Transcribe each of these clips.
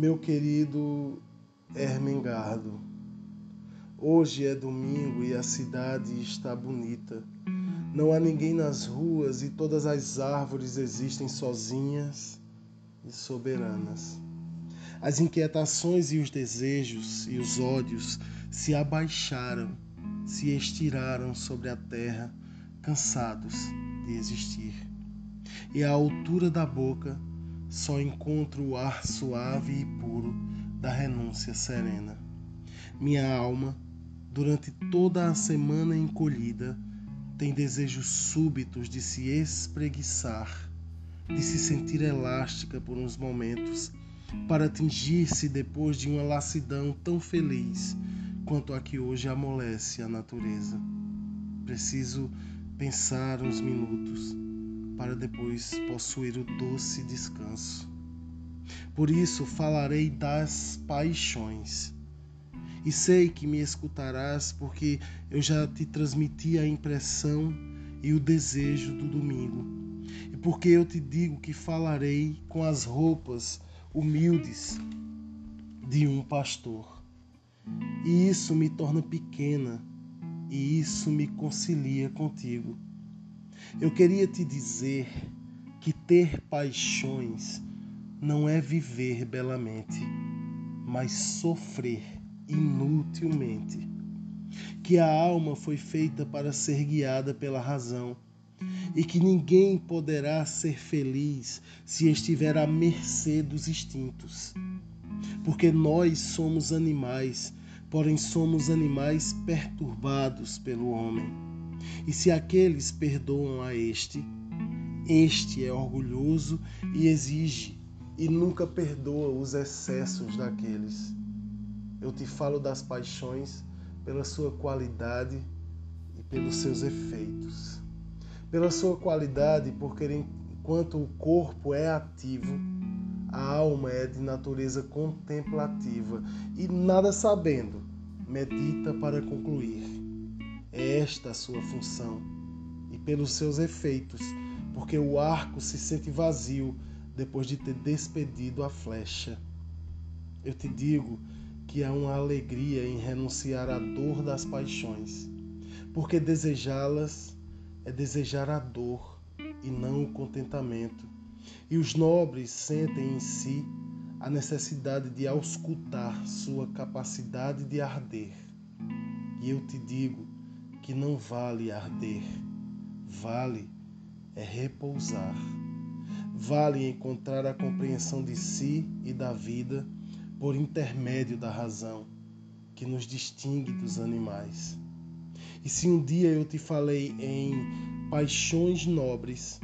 Meu querido Ermengardo, hoje é domingo e a cidade está bonita. Não há ninguém nas ruas e todas as árvores existem sozinhas e soberanas. As inquietações e os desejos e os ódios se abaixaram, se estiraram sobre a terra, cansados de existir. E à altura da boca só encontro o ar suave e puro da renúncia serena. Minha alma, durante toda a semana encolhida, tem desejos súbitos de se espreguiçar, de se sentir elástica por uns momentos, para atingir-se depois de uma lassidão tão feliz quanto a que hoje amolece a natureza. Preciso pensar uns minutos para depois possuir o doce descanso. Por isso falarei das paixões. E sei que me escutarás, porque eu já te transmiti a impressão e o desejo do domingo. E porque eu te digo que falarei com as roupas humildes de um pastor. E isso me torna pequena, e isso me concilia contigo. Eu queria te dizer que ter paixões não é viver belamente, mas sofrer inutilmente. Que a alma foi feita para ser guiada pela razão e que ninguém poderá ser feliz se estiver à mercê dos instintos. Porque nós somos animais, porém somos animais perturbados pelo homem. E se aqueles perdoam a este, este é orgulhoso e exige e nunca perdoa os excessos daqueles. Eu te falo das paixões pela sua qualidade e pelos seus efeitos. Pela sua qualidade, porque enquanto o corpo é ativo, a alma é de natureza contemplativa e nada sabendo, medita para concluir. É esta a sua função. E pelos seus efeitos, porque o arco se sente vazio depois de ter despedido a flecha. Eu te digo que há uma alegria em renunciar à dor das paixões, porque desejá-las é desejar a dor e não o contentamento. E os nobres sentem em si a necessidade de auscultar sua capacidade de arder. E eu te digo que não vale arder, vale é repousar vale encontrar a compreensão de si e da vida por intermédio da razão que nos distingue dos animais. E se um dia eu te falei em paixões nobres,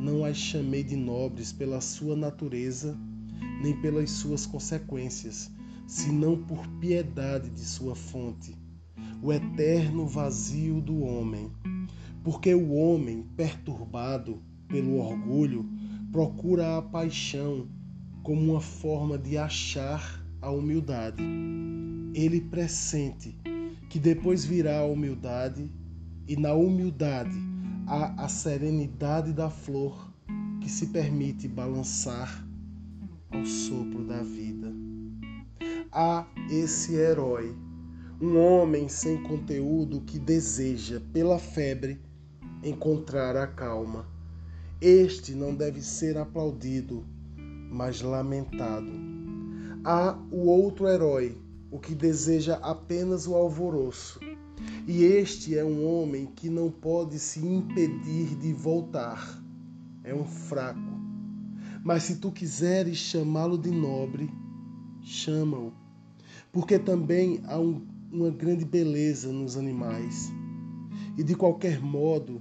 não as chamei de nobres pela sua natureza, nem pelas suas consequências, senão por piedade de sua fonte, o eterno vazio do homem. Porque o homem, perturbado pelo orgulho, procura a paixão como uma forma de achar a humildade. Ele pressente que depois virá a humildade e na humildade há a serenidade da flor que se permite balançar ao sopro da vida. Há esse herói, um homem sem conteúdo que deseja, pela febre, encontrar a calma este não deve ser aplaudido, mas lamentado. Há o outro herói, o que deseja apenas o alvoroço. E este é um homem que não pode se impedir de voltar. É um fraco. Mas se tu quiseres chamá-lo de nobre, chama-o. Porque também há um, uma grande beleza nos animais. E de qualquer modo,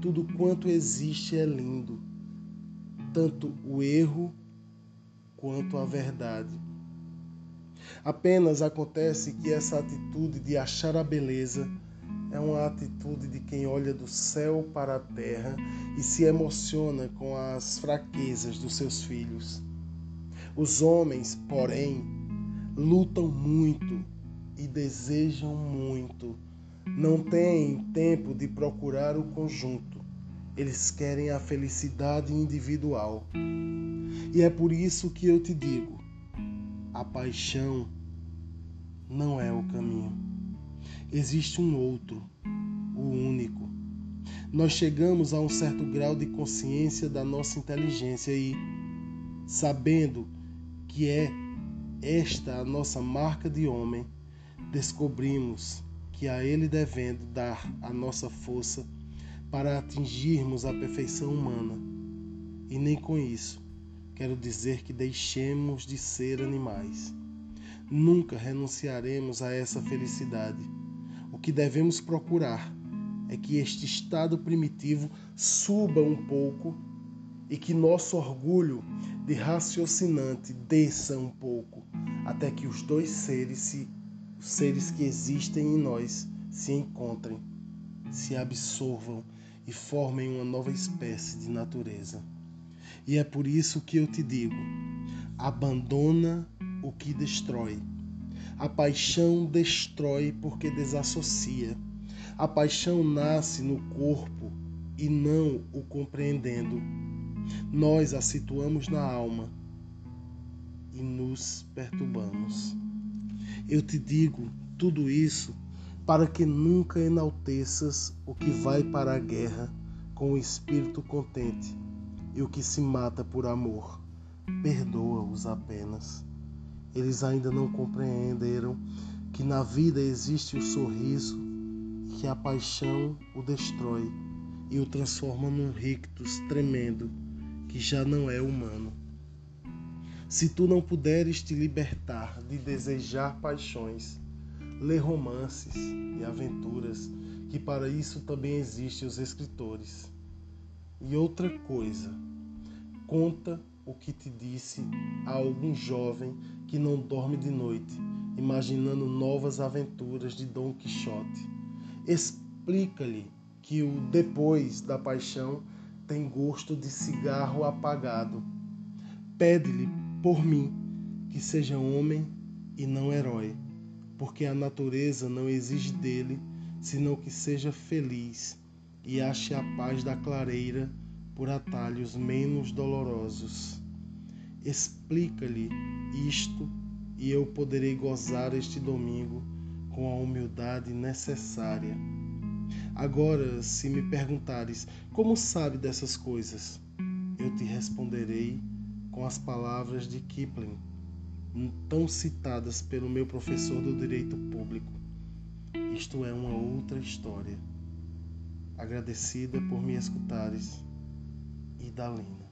tudo quanto existe é lindo, tanto o erro quanto a verdade. Apenas acontece que essa atitude de achar a beleza é uma atitude de quem olha do céu para a terra e se emociona com as fraquezas dos seus filhos. Os homens, porém, lutam muito e desejam muito não têm tempo de procurar o conjunto. Eles querem a felicidade individual. E é por isso que eu te digo: a paixão não é o caminho. Existe um outro, o único. Nós chegamos a um certo grau de consciência da nossa inteligência e, sabendo que é esta a nossa marca de homem, descobrimos que a Ele devendo dar a nossa força para atingirmos a perfeição humana. E nem com isso quero dizer que deixemos de ser animais. Nunca renunciaremos a essa felicidade. O que devemos procurar é que este estado primitivo suba um pouco e que nosso orgulho de raciocinante desça um pouco, até que os dois seres, se, os seres que existem em nós, se encontrem, se absorvam e formem uma nova espécie de natureza. E é por isso que eu te digo: abandona o que destrói. A paixão destrói porque desassocia. A paixão nasce no corpo e não o compreendendo. Nós a situamos na alma e nos perturbamos. Eu te digo tudo isso para que nunca enalteças o que vai para a guerra com o espírito contente e o que se mata por amor. Perdoa-os apenas. Eles ainda não compreenderam que na vida existe o sorriso que a paixão o destrói e o transforma num rictus tremendo que já não é humano. Se tu não puderes te libertar de desejar paixões, lê romances e aventuras, que para isso também existem os escritores. E outra coisa, conta o que te disse a algum jovem que não dorme de noite, imaginando novas aventuras de Dom Quixote. Explica-lhe que o depois da paixão tem gosto de cigarro apagado. Pede-lhe por mim que seja homem e não herói, porque a natureza não exige dele senão que seja feliz e ache a paz da clareira por atalhos menos dolorosos. Explica-lhe isto e eu poderei gozar este domingo com a humildade necessária. Agora, se me perguntares como sabe dessas coisas, eu te responderei com as palavras de Kipling, tão citadas pelo meu professor do direito público. Isto é uma outra história. Agradecida por me escutares, Idalina.